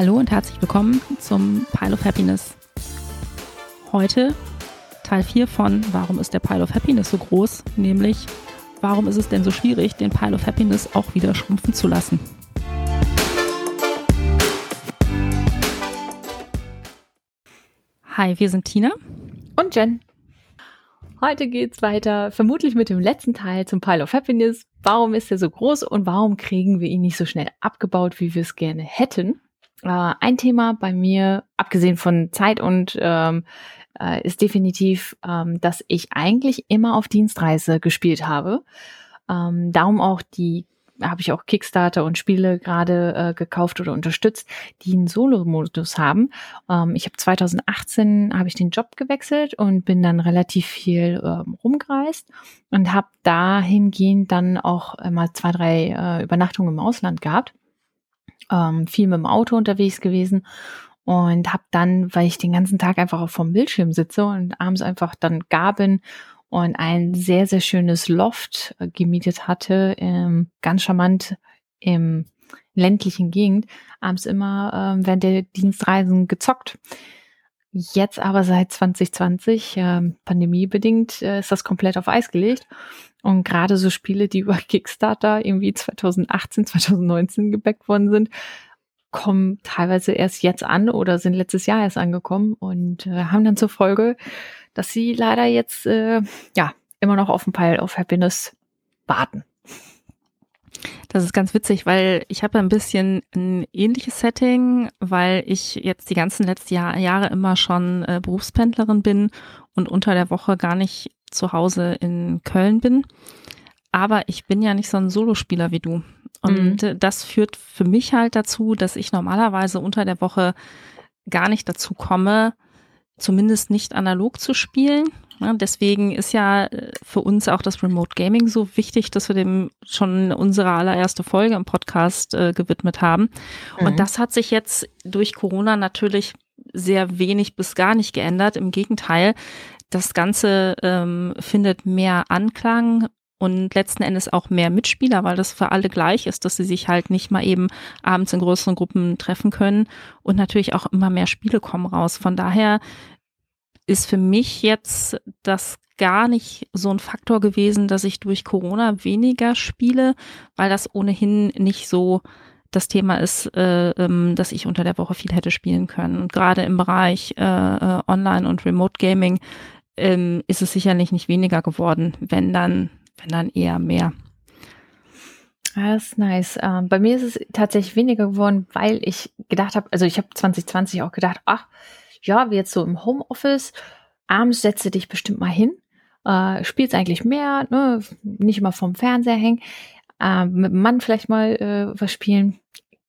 Hallo und herzlich willkommen zum Pile of Happiness. Heute Teil 4 von Warum ist der Pile of Happiness so groß? Nämlich, warum ist es denn so schwierig, den Pile of Happiness auch wieder schrumpfen zu lassen? Hi, wir sind Tina und Jen. Heute geht's weiter, vermutlich mit dem letzten Teil zum Pile of Happiness. Warum ist er so groß und warum kriegen wir ihn nicht so schnell abgebaut, wie wir es gerne hätten? Äh, ein Thema bei mir, abgesehen von Zeit und ähm, äh, ist definitiv, ähm, dass ich eigentlich immer auf Dienstreise gespielt habe. Ähm, darum auch die habe ich auch Kickstarter und Spiele gerade äh, gekauft oder unterstützt, die einen Solo-Modus haben. Ähm, ich habe 2018 habe ich den Job gewechselt und bin dann relativ viel ähm, rumgereist und habe dahingehend dann auch mal zwei, drei äh, Übernachtungen im Ausland gehabt ähm, viel mit dem Auto unterwegs gewesen und habe dann, weil ich den ganzen Tag einfach auf vom Bildschirm sitze und abends einfach dann gar bin und ein sehr, sehr schönes Loft äh, gemietet hatte, ähm, ganz charmant im ländlichen Gegend, abends immer ähm, während der Dienstreisen gezockt. Jetzt aber seit 2020, äh, pandemiebedingt, äh, ist das komplett auf Eis gelegt. Und gerade so Spiele, die über Kickstarter irgendwie 2018, 2019 gebackt worden sind, kommen teilweise erst jetzt an oder sind letztes Jahr erst angekommen und äh, haben dann zur Folge, dass sie leider jetzt äh, ja immer noch auf den Pile of Happiness warten. Das ist ganz witzig, weil ich habe ein bisschen ein ähnliches Setting, weil ich jetzt die ganzen letzten Jahr, Jahre immer schon äh, Berufspendlerin bin und unter der Woche gar nicht zu Hause in Köln bin. Aber ich bin ja nicht so ein Solospieler wie du. Und mhm. das führt für mich halt dazu, dass ich normalerweise unter der Woche gar nicht dazu komme, zumindest nicht analog zu spielen. Ja, deswegen ist ja äh, für uns auch das Remote Gaming so wichtig, dass wir dem schon unsere allererste Folge im Podcast äh, gewidmet haben. Mhm. Und das hat sich jetzt durch Corona natürlich sehr wenig bis gar nicht geändert. Im Gegenteil, das Ganze ähm, findet mehr Anklang und letzten Endes auch mehr Mitspieler, weil das für alle gleich ist, dass sie sich halt nicht mal eben abends in größeren Gruppen treffen können und natürlich auch immer mehr Spiele kommen raus. Von daher ist für mich jetzt das gar nicht so ein Faktor gewesen, dass ich durch Corona weniger spiele, weil das ohnehin nicht so das Thema ist, äh, ähm, dass ich unter der Woche viel hätte spielen können. Und gerade im Bereich äh, äh, Online und Remote Gaming ähm, ist es sicherlich nicht weniger geworden, wenn dann, wenn dann eher mehr. Das ist nice. Ähm, bei mir ist es tatsächlich weniger geworden, weil ich gedacht habe, also ich habe 2020 auch gedacht, ach, ja, wie jetzt so im Homeoffice, abends setze dich bestimmt mal hin, äh, spielst eigentlich mehr, ne, nicht immer vom Fernseher hängen, äh, mit dem Mann vielleicht mal äh, was spielen.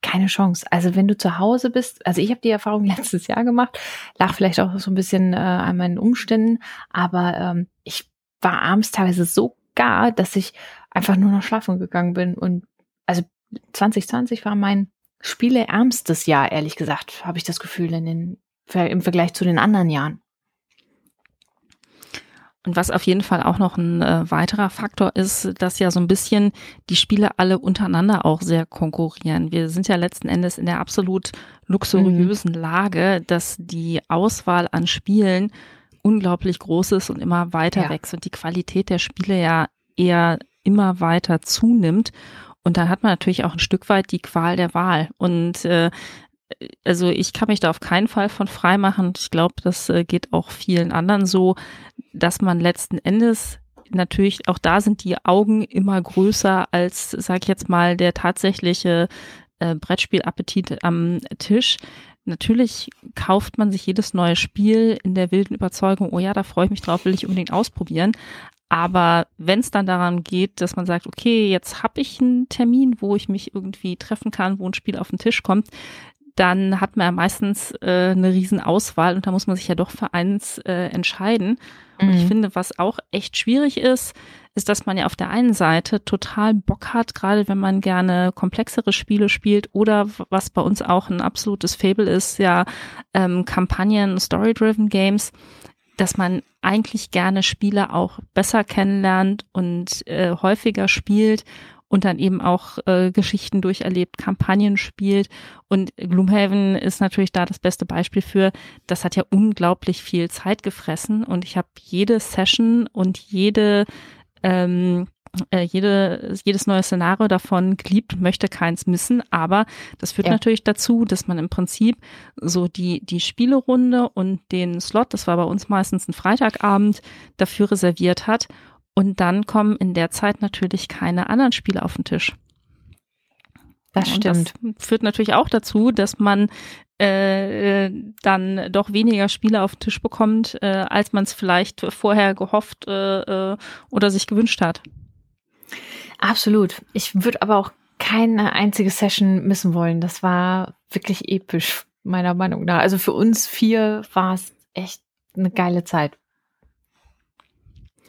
Keine Chance. Also wenn du zu Hause bist, also ich habe die Erfahrung letztes Jahr gemacht, lag vielleicht auch so ein bisschen äh, an meinen Umständen, aber ähm, ich war abends teilweise so gar, dass ich einfach nur noch schlafen gegangen bin und also 2020 war mein spieleärmstes Jahr, ehrlich gesagt, habe ich das Gefühl in den im Vergleich zu den anderen Jahren. Und was auf jeden Fall auch noch ein äh, weiterer Faktor ist, dass ja so ein bisschen die Spiele alle untereinander auch sehr konkurrieren. Wir sind ja letzten Endes in der absolut luxuriösen mhm. Lage, dass die Auswahl an Spielen unglaublich groß ist und immer weiter ja. wächst und die Qualität der Spiele ja eher immer weiter zunimmt. Und dann hat man natürlich auch ein Stück weit die Qual der Wahl. Und äh, also ich kann mich da auf keinen Fall von frei machen. Ich glaube, das äh, geht auch vielen anderen so, dass man letzten Endes natürlich auch da sind die Augen immer größer als, sag ich jetzt mal, der tatsächliche äh, Brettspielappetit am Tisch. Natürlich kauft man sich jedes neue Spiel in der wilden Überzeugung, oh ja, da freue ich mich drauf, will ich unbedingt ausprobieren. Aber wenn es dann daran geht, dass man sagt, okay, jetzt habe ich einen Termin, wo ich mich irgendwie treffen kann, wo ein Spiel auf den Tisch kommt, dann hat man ja meistens äh, eine Riesenauswahl und da muss man sich ja doch für eins äh, entscheiden. Und mhm. ich finde, was auch echt schwierig ist, ist, dass man ja auf der einen Seite total Bock hat, gerade wenn man gerne komplexere Spiele spielt oder was bei uns auch ein absolutes Fable ist, ja ähm, Kampagnen, Story-driven Games, dass man eigentlich gerne Spiele auch besser kennenlernt und äh, häufiger spielt und dann eben auch äh, Geschichten durcherlebt, Kampagnen spielt. Und Gloomhaven ist natürlich da das beste Beispiel für, das hat ja unglaublich viel Zeit gefressen und ich habe jede Session und jede ähm, äh, jede, jedes neue Szenario davon geliebt, möchte keins missen, aber das führt ja. natürlich dazu, dass man im Prinzip so die, die Spielerunde und den Slot, das war bei uns meistens ein Freitagabend, dafür reserviert hat und dann kommen in der Zeit natürlich keine anderen Spiele auf den Tisch. Das stimmt. Das führt natürlich auch dazu, dass man äh, dann doch weniger Spiele auf den Tisch bekommt, äh, als man es vielleicht vorher gehofft äh, äh oder sich gewünscht hat. Absolut. Ich würde aber auch keine einzige Session missen wollen. Das war wirklich episch, meiner Meinung nach. Also für uns vier war es echt eine geile Zeit.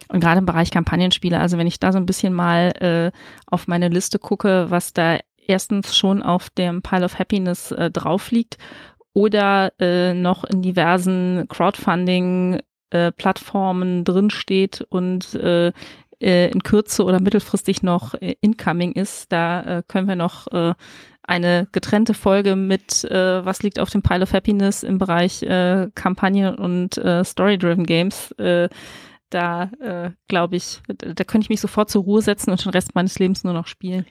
Und gerade im Bereich Kampagnenspiele, also wenn ich da so ein bisschen mal äh, auf meine Liste gucke, was da erstens schon auf dem Pile of Happiness äh, drauf liegt oder äh, noch in diversen Crowdfunding-Plattformen äh, drinsteht und äh, äh, in Kürze oder mittelfristig noch äh, incoming ist. Da äh, können wir noch eine getrennte Folge mit was liegt auf dem Pile of Happiness im Bereich Kampagne und Story-Driven Games. Da äh, glaube ich, da, da könnte ich mich sofort zur Ruhe setzen und den Rest meines Lebens nur noch spielen.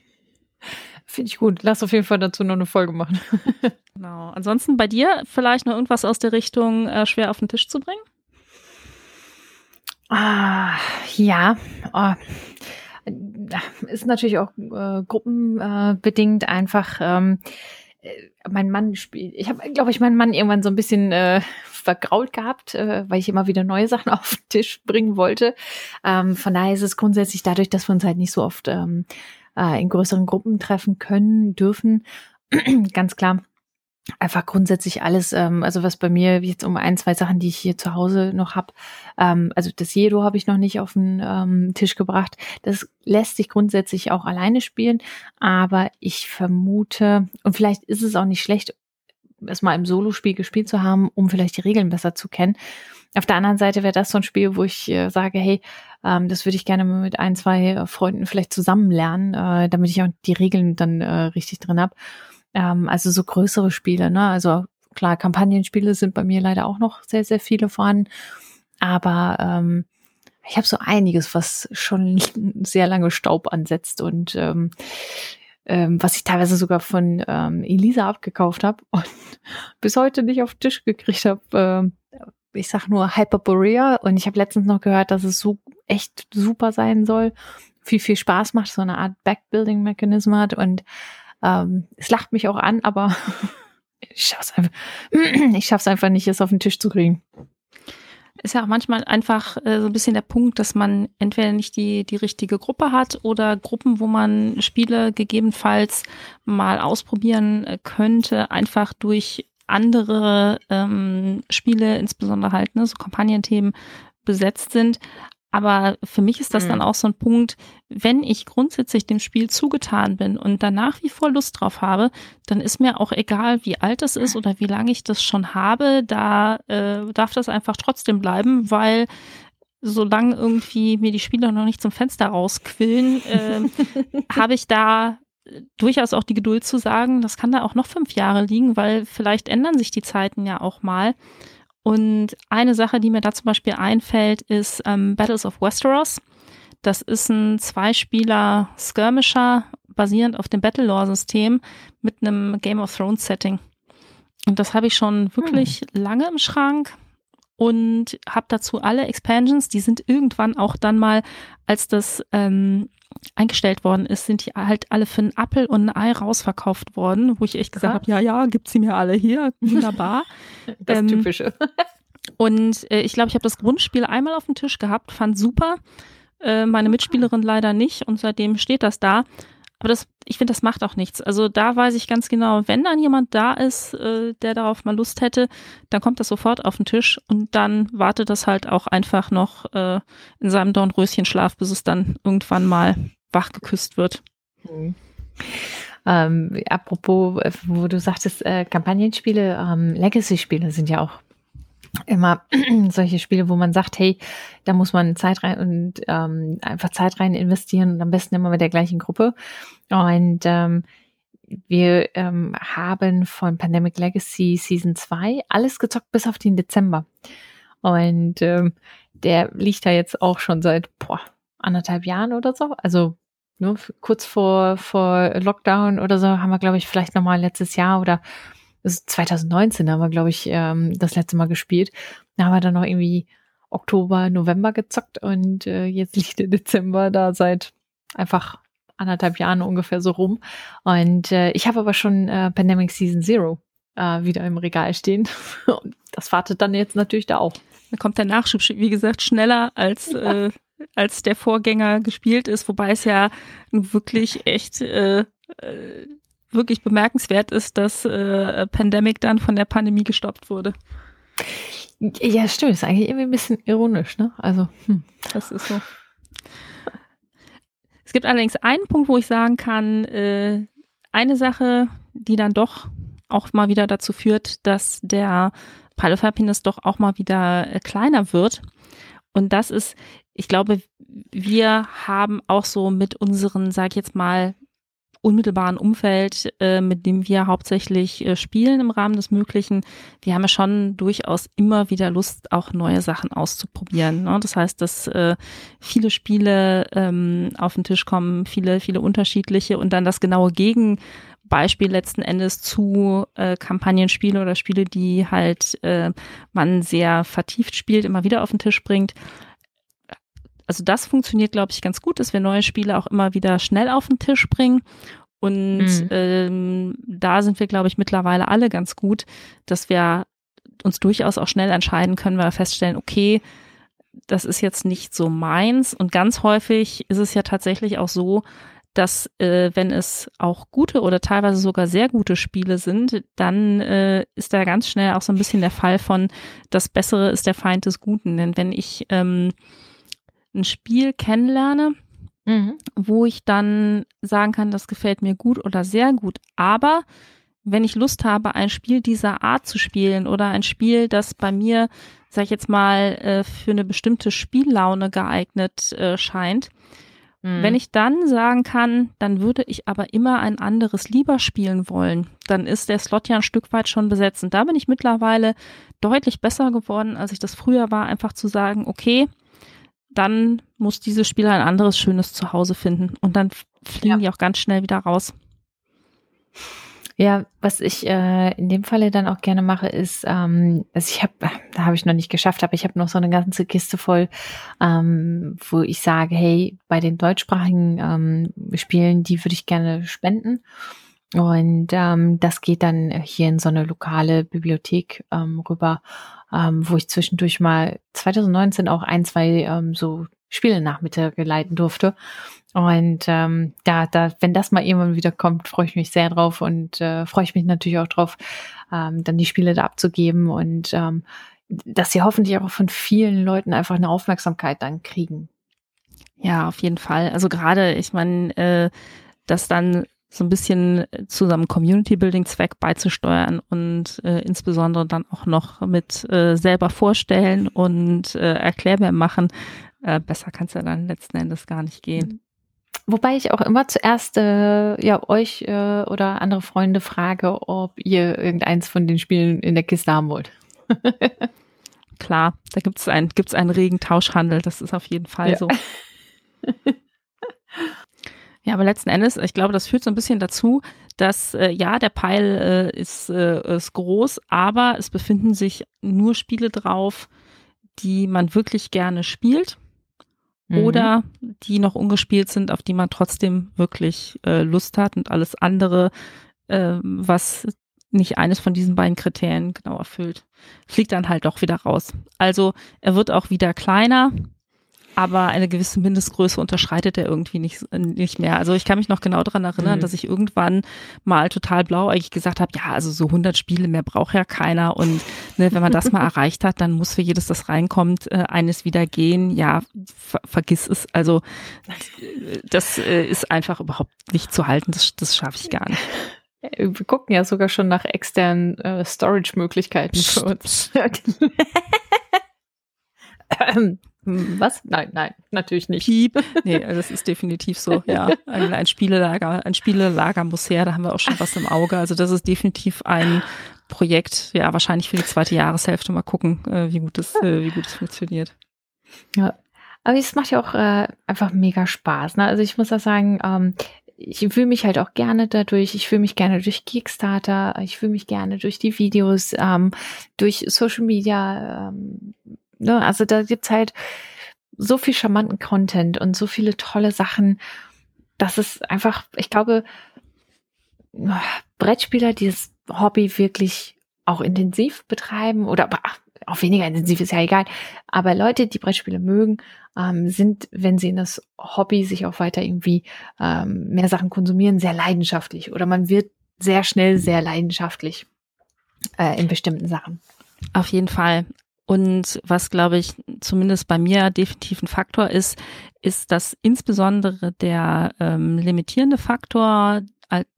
Finde ich gut. Lass auf jeden Fall dazu noch eine Folge machen. genau. Ansonsten bei dir vielleicht noch irgendwas aus der Richtung äh, schwer auf den Tisch zu bringen? Ah, ja. Oh. Ist natürlich auch äh, gruppenbedingt einfach. Ähm, äh, mein Mann spielt, ich habe, glaube ich, meinen Mann irgendwann so ein bisschen äh, vergrault gehabt, äh, weil ich immer wieder neue Sachen auf den Tisch bringen wollte. Ähm, von daher ist es grundsätzlich dadurch, dass wir uns halt nicht so oft ähm, äh, in größeren Gruppen treffen können, dürfen, ganz klar einfach grundsätzlich alles, ähm, also was bei mir jetzt um ein, zwei Sachen, die ich hier zu Hause noch habe, ähm, also das Jedo habe ich noch nicht auf den ähm, Tisch gebracht. Das lässt sich grundsätzlich auch alleine spielen, aber ich vermute, und vielleicht ist es auch nicht schlecht, es mal im Solospiel gespielt zu haben, um vielleicht die Regeln besser zu kennen. Auf der anderen Seite wäre das so ein Spiel, wo ich äh, sage, hey, ähm, das würde ich gerne mit ein, zwei äh, Freunden vielleicht zusammen lernen, äh, damit ich auch die Regeln dann äh, richtig drin habe. Ähm, also so größere Spiele, ne? Also klar, Kampagnenspiele sind bei mir leider auch noch sehr, sehr viele vorhanden. Aber ähm, ich habe so einiges, was schon sehr lange Staub ansetzt und ähm, ähm, was ich teilweise sogar von ähm, Elisa abgekauft habe und bis heute nicht auf den Tisch gekriegt habe. Ähm, ich sag nur Hyperborea und ich habe letztens noch gehört, dass es so echt super sein soll, viel, viel Spaß macht, so eine Art Backbuilding-Mechanismus hat und ähm, es lacht mich auch an, aber ich schaff's einfach, einfach nicht, es auf den Tisch zu kriegen. Ist ja auch manchmal einfach äh, so ein bisschen der Punkt, dass man entweder nicht die, die richtige Gruppe hat oder Gruppen, wo man Spiele gegebenenfalls mal ausprobieren äh, könnte, einfach durch andere ähm, Spiele, insbesondere halt ne, so Kampagnenthemen besetzt sind. Aber für mich ist das mhm. dann auch so ein Punkt, wenn ich grundsätzlich dem Spiel zugetan bin und danach wie vor Lust drauf habe, dann ist mir auch egal, wie alt es ist oder wie lange ich das schon habe, da äh, darf das einfach trotzdem bleiben, weil solange irgendwie mir die Spieler noch nicht zum Fenster rausquillen, äh, habe ich da durchaus auch die Geduld zu sagen, das kann da auch noch fünf Jahre liegen, weil vielleicht ändern sich die Zeiten ja auch mal. Und eine Sache, die mir da zum Beispiel einfällt, ist ähm, Battles of Westeros. Das ist ein Zweispieler Skirmisher basierend auf dem Battlelore-System mit einem Game of Thrones Setting. Und das habe ich schon wirklich hm. lange im Schrank und habe dazu alle Expansions, die sind irgendwann auch dann mal, als das ähm, eingestellt worden ist, sind die halt alle für einen Appel und ein Ei rausverkauft worden, wo ich echt gesagt habe, ja, ja, gibt sie mir alle hier, wunderbar. das ähm, Typische. und äh, ich glaube, ich habe das Grundspiel einmal auf dem Tisch gehabt, fand super. Äh, meine Mitspielerin leider nicht und seitdem steht das da. Aber das, ich finde, das macht auch nichts. Also da weiß ich ganz genau, wenn dann jemand da ist, äh, der darauf mal Lust hätte, dann kommt das sofort auf den Tisch und dann wartet das halt auch einfach noch äh, in seinem Dornröschenschlaf, bis es dann irgendwann mal wach geküsst wird. Mhm. Ähm, apropos, äh, wo du sagtest, äh, Kampagnenspiele, ähm, Legacy-Spiele sind ja auch immer solche Spiele, wo man sagt, hey, da muss man Zeit rein und ähm, einfach Zeit rein investieren und am besten immer mit der gleichen Gruppe. Und ähm, wir ähm, haben von Pandemic Legacy Season 2 alles gezockt bis auf den Dezember. Und ähm, der liegt da jetzt auch schon seit boah, anderthalb Jahren oder so. Also nur kurz vor, vor Lockdown oder so haben wir, glaube ich, vielleicht nochmal letztes Jahr oder 2019 haben wir, glaube ich, ähm, das letzte Mal gespielt. Da haben wir dann noch irgendwie Oktober, November gezockt und äh, jetzt liegt der Dezember da seit einfach anderthalb Jahren ungefähr so rum. Und äh, ich habe aber schon äh, Pandemic Season Zero äh, wieder im Regal stehen. Und das wartet dann jetzt natürlich da auch. Da kommt der Nachschub, wie gesagt, schneller als, ja. äh, als der Vorgänger gespielt ist, wobei es ja wirklich echt äh, äh, wirklich bemerkenswert ist, dass äh, Pandemic dann von der Pandemie gestoppt wurde. Ja, stimmt. Ist eigentlich irgendwie ein bisschen ironisch, ne? Also, hm. das ist so. Es gibt allerdings einen Punkt, wo ich sagen kann, äh, eine Sache, die dann doch auch mal wieder dazu führt, dass der Pile of Happiness doch auch mal wieder äh, kleiner wird. Und das ist, ich glaube, wir haben auch so mit unseren, sag ich jetzt mal, unmittelbaren Umfeld, äh, mit dem wir hauptsächlich äh, spielen im Rahmen des Möglichen, wir haben ja schon durchaus immer wieder Lust, auch neue Sachen auszuprobieren. Ne? Das heißt, dass äh, viele Spiele ähm, auf den Tisch kommen, viele, viele unterschiedliche und dann das genaue Gegenbeispiel letzten Endes zu äh, Kampagnenspiele oder Spiele, die halt äh, man sehr vertieft spielt, immer wieder auf den Tisch bringt also das funktioniert, glaube ich, ganz gut, dass wir neue Spiele auch immer wieder schnell auf den Tisch bringen. Und mhm. ähm, da sind wir, glaube ich, mittlerweile alle ganz gut, dass wir uns durchaus auch schnell entscheiden können, weil wir feststellen, okay, das ist jetzt nicht so meins. Und ganz häufig ist es ja tatsächlich auch so, dass äh, wenn es auch gute oder teilweise sogar sehr gute Spiele sind, dann äh, ist da ganz schnell auch so ein bisschen der Fall von, das Bessere ist der Feind des Guten. Denn wenn ich ähm, ein Spiel kennenlerne, mhm. wo ich dann sagen kann, das gefällt mir gut oder sehr gut. Aber wenn ich Lust habe, ein Spiel dieser Art zu spielen oder ein Spiel, das bei mir, sag ich jetzt mal, äh, für eine bestimmte Spiellaune geeignet äh, scheint, mhm. wenn ich dann sagen kann, dann würde ich aber immer ein anderes lieber spielen wollen, dann ist der Slot ja ein Stück weit schon besetzt. Und da bin ich mittlerweile deutlich besser geworden, als ich das früher war, einfach zu sagen, okay, dann muss dieses Spiel ein anderes schönes Zuhause finden und dann fliegen ja. die auch ganz schnell wieder raus. Ja, was ich äh, in dem Falle dann auch gerne mache, ist, ähm, also ich habe, da habe ich noch nicht geschafft, aber ich habe noch so eine ganze Kiste voll, ähm, wo ich sage, hey, bei den deutschsprachigen ähm, Spielen, die würde ich gerne spenden. Und ähm, das geht dann hier in so eine lokale Bibliothek ähm, rüber ähm, wo ich zwischendurch mal 2019 auch ein, zwei ähm, so Spielenachmittage leiten durfte. Und ähm, da, da, wenn das mal irgendwann wieder kommt, freue ich mich sehr drauf und äh, freue ich mich natürlich auch drauf, ähm, dann die Spiele da abzugeben und ähm, dass sie hoffentlich auch von vielen Leuten einfach eine Aufmerksamkeit dann kriegen. Ja, auf jeden Fall. Also gerade, ich meine, äh, dass dann so ein bisschen zu seinem Community-Building-Zweck beizusteuern und äh, insbesondere dann auch noch mit äh, selber vorstellen und äh, erklärbar machen. Äh, besser kann es ja dann letzten Endes gar nicht gehen. Wobei ich auch immer zuerst äh, ja euch äh, oder andere Freunde frage, ob ihr irgendeins von den Spielen in der Kiste haben wollt. Klar, da gibt es ein, gibt's einen regen Tauschhandel, das ist auf jeden Fall ja. so. Ja, aber letzten Endes, ich glaube, das führt so ein bisschen dazu, dass äh, ja, der Pile äh, ist, äh, ist groß, aber es befinden sich nur Spiele drauf, die man wirklich gerne spielt mhm. oder die noch ungespielt sind, auf die man trotzdem wirklich äh, Lust hat und alles andere, äh, was nicht eines von diesen beiden Kriterien genau erfüllt, fliegt dann halt doch wieder raus. Also er wird auch wieder kleiner, aber eine gewisse Mindestgröße unterschreitet er irgendwie nicht, nicht mehr. Also ich kann mich noch genau daran erinnern, mhm. dass ich irgendwann mal total blau eigentlich gesagt habe, ja, also so 100 Spiele mehr braucht ja keiner und ne, wenn man das mal erreicht hat, dann muss für jedes, das reinkommt, äh, eines wieder gehen. Ja, ver vergiss es. Also das äh, ist einfach überhaupt nicht zu halten. Das, das schaffe ich gar nicht. Wir gucken ja sogar schon nach externen äh, Storage-Möglichkeiten für uns. Was? Nein, nein, natürlich nicht. Piep. Nee, das ist definitiv so, ja. Ein, ein Spielelager, ein Spielelager muss her, da haben wir auch schon was im Auge. Also das ist definitiv ein Projekt, ja, wahrscheinlich für die zweite Jahreshälfte mal gucken, äh, wie gut es, äh, wie gut es funktioniert. Ja. Aber es macht ja auch äh, einfach mega Spaß. Ne? Also ich muss auch sagen, ähm, ich fühle mich halt auch gerne dadurch. Ich fühle mich gerne durch Kickstarter. Ich fühle mich gerne durch die Videos, ähm, durch Social Media. Ähm, ne? Also da gibt's halt so viel charmanten Content und so viele tolle Sachen. Das ist einfach, ich glaube, Brettspieler, die das Hobby wirklich auch intensiv betreiben oder auch weniger intensiv ist ja egal. Aber Leute, die Brettspiele mögen, ähm, sind, wenn sie in das Hobby sich auch weiter irgendwie ähm, mehr Sachen konsumieren, sehr leidenschaftlich oder man wird sehr schnell sehr leidenschaftlich äh, in bestimmten Sachen. Auf jeden Fall. Und was, glaube ich, zumindest bei mir definitiv ein Faktor ist, ist, dass insbesondere der ähm, limitierende Faktor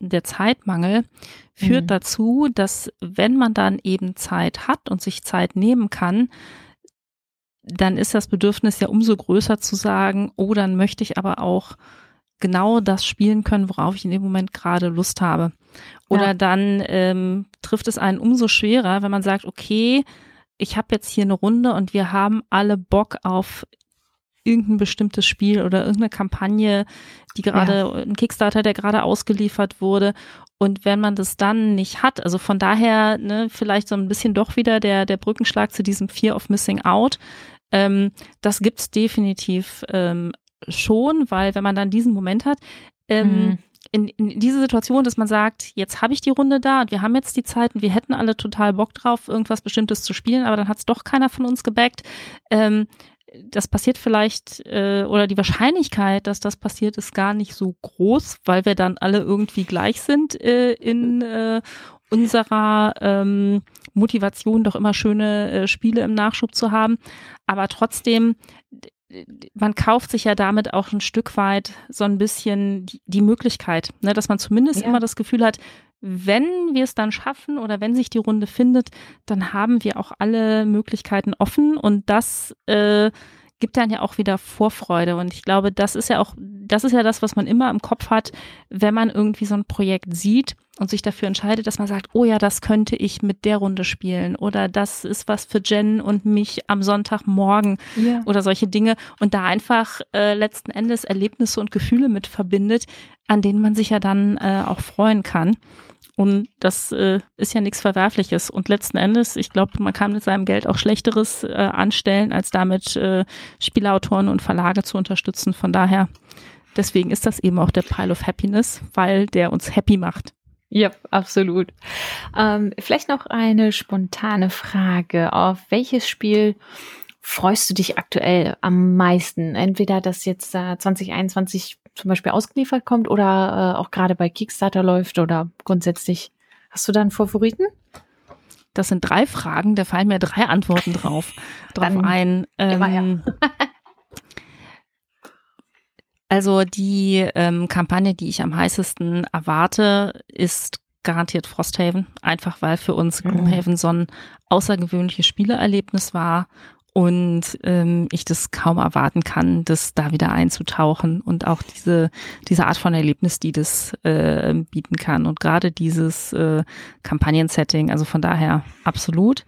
der Zeitmangel führt mhm. dazu, dass wenn man dann eben Zeit hat und sich Zeit nehmen kann, dann ist das Bedürfnis ja umso größer zu sagen, oh, dann möchte ich aber auch genau das spielen können, worauf ich in dem Moment gerade Lust habe. Oder ja. dann ähm, trifft es einen umso schwerer, wenn man sagt, okay, ich habe jetzt hier eine Runde und wir haben alle Bock auf irgendein bestimmtes Spiel oder irgendeine Kampagne, die gerade, ja. ein Kickstarter, der gerade ausgeliefert wurde. Und wenn man das dann nicht hat, also von daher, ne, vielleicht so ein bisschen doch wieder der, der Brückenschlag zu diesem Fear of Missing Out. Ähm, das gibt's definitiv ähm, schon, weil wenn man dann diesen Moment hat, ähm, mhm. In, in diese Situation, dass man sagt, jetzt habe ich die Runde da und wir haben jetzt die Zeit und wir hätten alle total Bock drauf, irgendwas Bestimmtes zu spielen, aber dann hat es doch keiner von uns gebackt. Ähm, das passiert vielleicht äh, oder die Wahrscheinlichkeit, dass das passiert, ist gar nicht so groß, weil wir dann alle irgendwie gleich sind äh, in äh, unserer ähm, Motivation, doch immer schöne äh, Spiele im Nachschub zu haben. Aber trotzdem, man kauft sich ja damit auch ein Stück weit so ein bisschen die, die Möglichkeit, ne, dass man zumindest ja. immer das Gefühl hat, wenn wir es dann schaffen oder wenn sich die Runde findet, dann haben wir auch alle Möglichkeiten offen und das äh, gibt dann ja auch wieder Vorfreude. Und ich glaube, das ist ja auch, das ist ja das, was man immer im Kopf hat, wenn man irgendwie so ein Projekt sieht und sich dafür entscheidet, dass man sagt, oh ja, das könnte ich mit der Runde spielen oder das ist was für Jen und mich am Sonntagmorgen ja. oder solche Dinge und da einfach äh, letzten Endes Erlebnisse und Gefühle mit verbindet, an denen man sich ja dann äh, auch freuen kann. Und das äh, ist ja nichts Verwerfliches. Und letzten Endes, ich glaube, man kann mit seinem Geld auch Schlechteres äh, anstellen, als damit äh, Spielautoren und Verlage zu unterstützen. Von daher, deswegen ist das eben auch der Pile of Happiness, weil der uns happy macht. Ja, absolut. Ähm, vielleicht noch eine spontane Frage. Auf welches Spiel freust du dich aktuell am meisten? Entweder das jetzt äh, 2021 zum Beispiel ausgeliefert kommt oder äh, auch gerade bei Kickstarter läuft oder grundsätzlich. Hast du da einen Favoriten? Das sind drei Fragen, da fallen mir drei Antworten drauf, drauf Dann ein. Ähm, also die ähm, Kampagne, die ich am heißesten erwarte, ist garantiert Frosthaven, einfach weil für uns mhm. Gloomhaven so ein außergewöhnliches Spieleerlebnis war und ähm, ich das kaum erwarten kann, das da wieder einzutauchen und auch diese diese Art von Erlebnis, die das äh, bieten kann. Und gerade dieses äh, Kampagnen-Setting, also von daher absolut.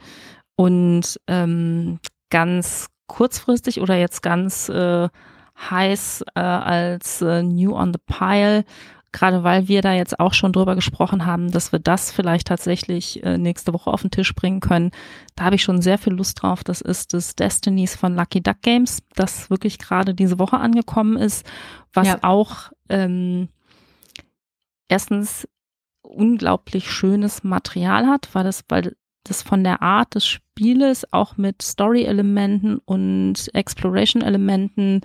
Und ähm, ganz kurzfristig oder jetzt ganz äh, heiß äh, als äh, New on the Pile gerade weil wir da jetzt auch schon drüber gesprochen haben, dass wir das vielleicht tatsächlich äh, nächste Woche auf den Tisch bringen können. Da habe ich schon sehr viel Lust drauf. Das ist das Destinies von Lucky Duck Games, das wirklich gerade diese Woche angekommen ist, was ja. auch ähm, erstens unglaublich schönes Material hat, weil das, weil das von der Art des Spieles auch mit Story-Elementen und Exploration-Elementen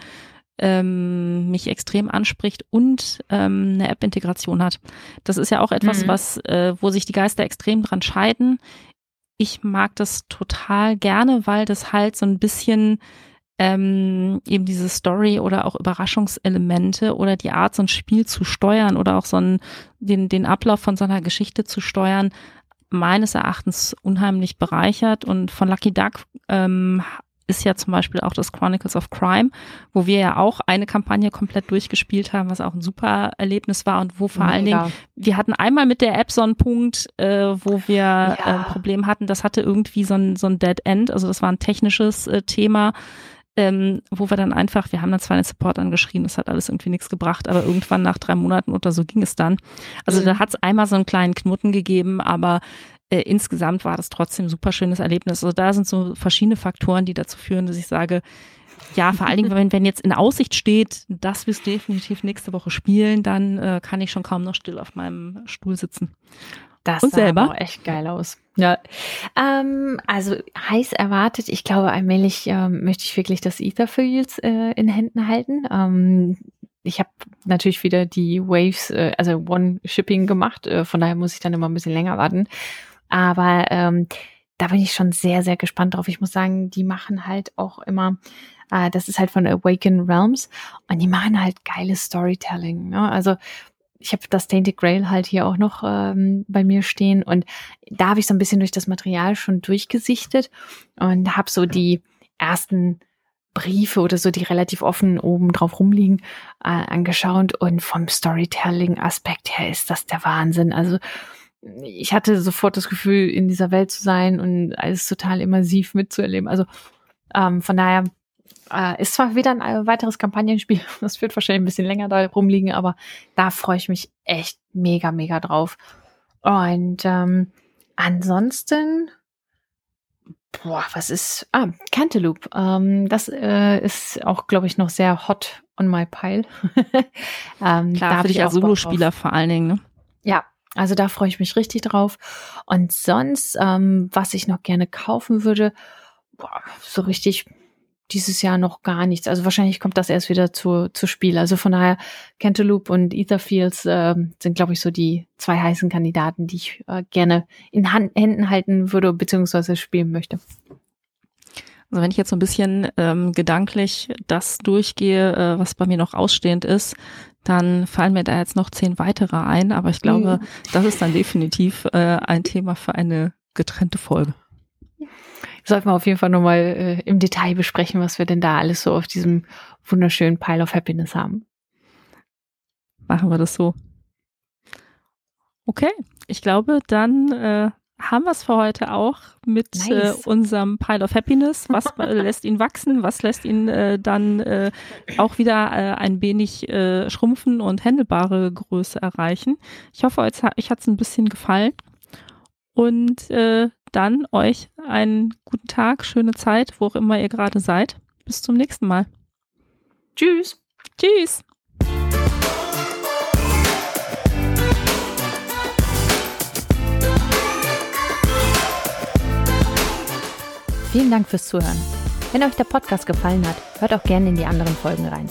ähm, mich extrem anspricht und ähm, eine App-Integration hat. Das ist ja auch etwas, mhm. was, äh, wo sich die Geister extrem dran scheiden. Ich mag das total gerne, weil das halt so ein bisschen ähm, eben diese Story oder auch Überraschungselemente oder die Art, so ein Spiel zu steuern oder auch so einen, den, den Ablauf von so einer Geschichte zu steuern, meines Erachtens unheimlich bereichert. Und von Lucky Duck ähm, ist ja zum Beispiel auch das Chronicles of Crime, wo wir ja auch eine Kampagne komplett durchgespielt haben, was auch ein super Erlebnis war und wo vor Mega. allen Dingen, wir hatten einmal mit der App so einen Punkt, äh, wo wir ja. äh, ein Problem hatten, das hatte irgendwie so ein, so ein Dead End, also das war ein technisches äh, Thema, ähm, wo wir dann einfach, wir haben dann zwar einen Support angeschrieben, das hat alles irgendwie nichts gebracht, aber irgendwann nach drei Monaten oder so ging es dann. Also mhm. da hat es einmal so einen kleinen Knoten gegeben, aber äh, insgesamt war das trotzdem ein super schönes Erlebnis. Also da sind so verschiedene Faktoren, die dazu führen, dass ich sage, ja, vor allen Dingen, wenn, wenn jetzt in Aussicht steht, dass wir es definitiv nächste Woche spielen, dann äh, kann ich schon kaum noch still auf meinem Stuhl sitzen. Das Und sah selber? echt geil aus. Ja. Ähm, also heiß erwartet. Ich glaube, allmählich ähm, möchte ich wirklich das Etherfields äh, in Händen halten. Ähm, ich habe natürlich wieder die Waves, äh, also One-Shipping gemacht. Äh, von daher muss ich dann immer ein bisschen länger warten. Aber ähm, da bin ich schon sehr, sehr gespannt drauf. Ich muss sagen, die machen halt auch immer, äh, das ist halt von Awaken Realms und die machen halt geiles Storytelling. Ne? Also ich habe das Tainted Grail halt hier auch noch ähm, bei mir stehen und da habe ich so ein bisschen durch das Material schon durchgesichtet und habe so die ersten Briefe oder so, die relativ offen oben drauf rumliegen, äh, angeschaut und vom Storytelling-Aspekt her ist das der Wahnsinn. Also ich hatte sofort das Gefühl, in dieser Welt zu sein und alles total immersiv mitzuerleben. Also ähm, von daher äh, ist zwar wieder ein äh, weiteres Kampagnenspiel, das wird wahrscheinlich ein bisschen länger da rumliegen, aber da freue ich mich echt mega, mega drauf. Und ähm, ansonsten, boah, was ist, ah, Cantaloupe. Ähm, das äh, ist auch, glaube ich, noch sehr hot on my pile. ähm, Klar, für dich als Solospieler vor allen Dingen, ne? Ja, also da freue ich mich richtig drauf. Und sonst, ähm, was ich noch gerne kaufen würde, boah, so richtig dieses Jahr noch gar nichts. Also wahrscheinlich kommt das erst wieder zu, zu Spiel. Also von daher, Cantaloupe und Etherfields äh, sind, glaube ich, so die zwei heißen Kandidaten, die ich äh, gerne in Hand, Händen halten würde, beziehungsweise spielen möchte. Also wenn ich jetzt so ein bisschen ähm, gedanklich das durchgehe, äh, was bei mir noch ausstehend ist, dann fallen mir da jetzt noch zehn weitere ein. Aber ich glaube, mhm. das ist dann definitiv äh, ein Thema für eine getrennte Folge. Sollten wir auf jeden Fall nochmal äh, im Detail besprechen, was wir denn da alles so auf diesem wunderschönen Pile of Happiness haben. Machen wir das so. Okay, ich glaube, dann äh, haben wir es für heute auch mit äh, nice. äh, unserem Pile of Happiness. Was lässt ihn wachsen? Was lässt ihn äh, dann äh, auch wieder äh, ein wenig äh, schrumpfen und händelbare Größe erreichen? Ich hoffe, euch, euch hat es ein bisschen gefallen. Und äh, dann euch einen guten Tag, schöne Zeit, wo auch immer ihr gerade seid. Bis zum nächsten Mal. Tschüss. Tschüss. Vielen Dank fürs Zuhören. Wenn euch der Podcast gefallen hat, hört auch gerne in die anderen Folgen rein.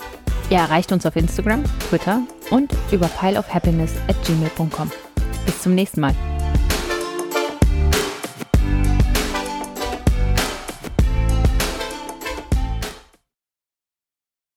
Ihr erreicht uns auf Instagram, Twitter und über pileofhappiness at gmail.com. Bis zum nächsten Mal.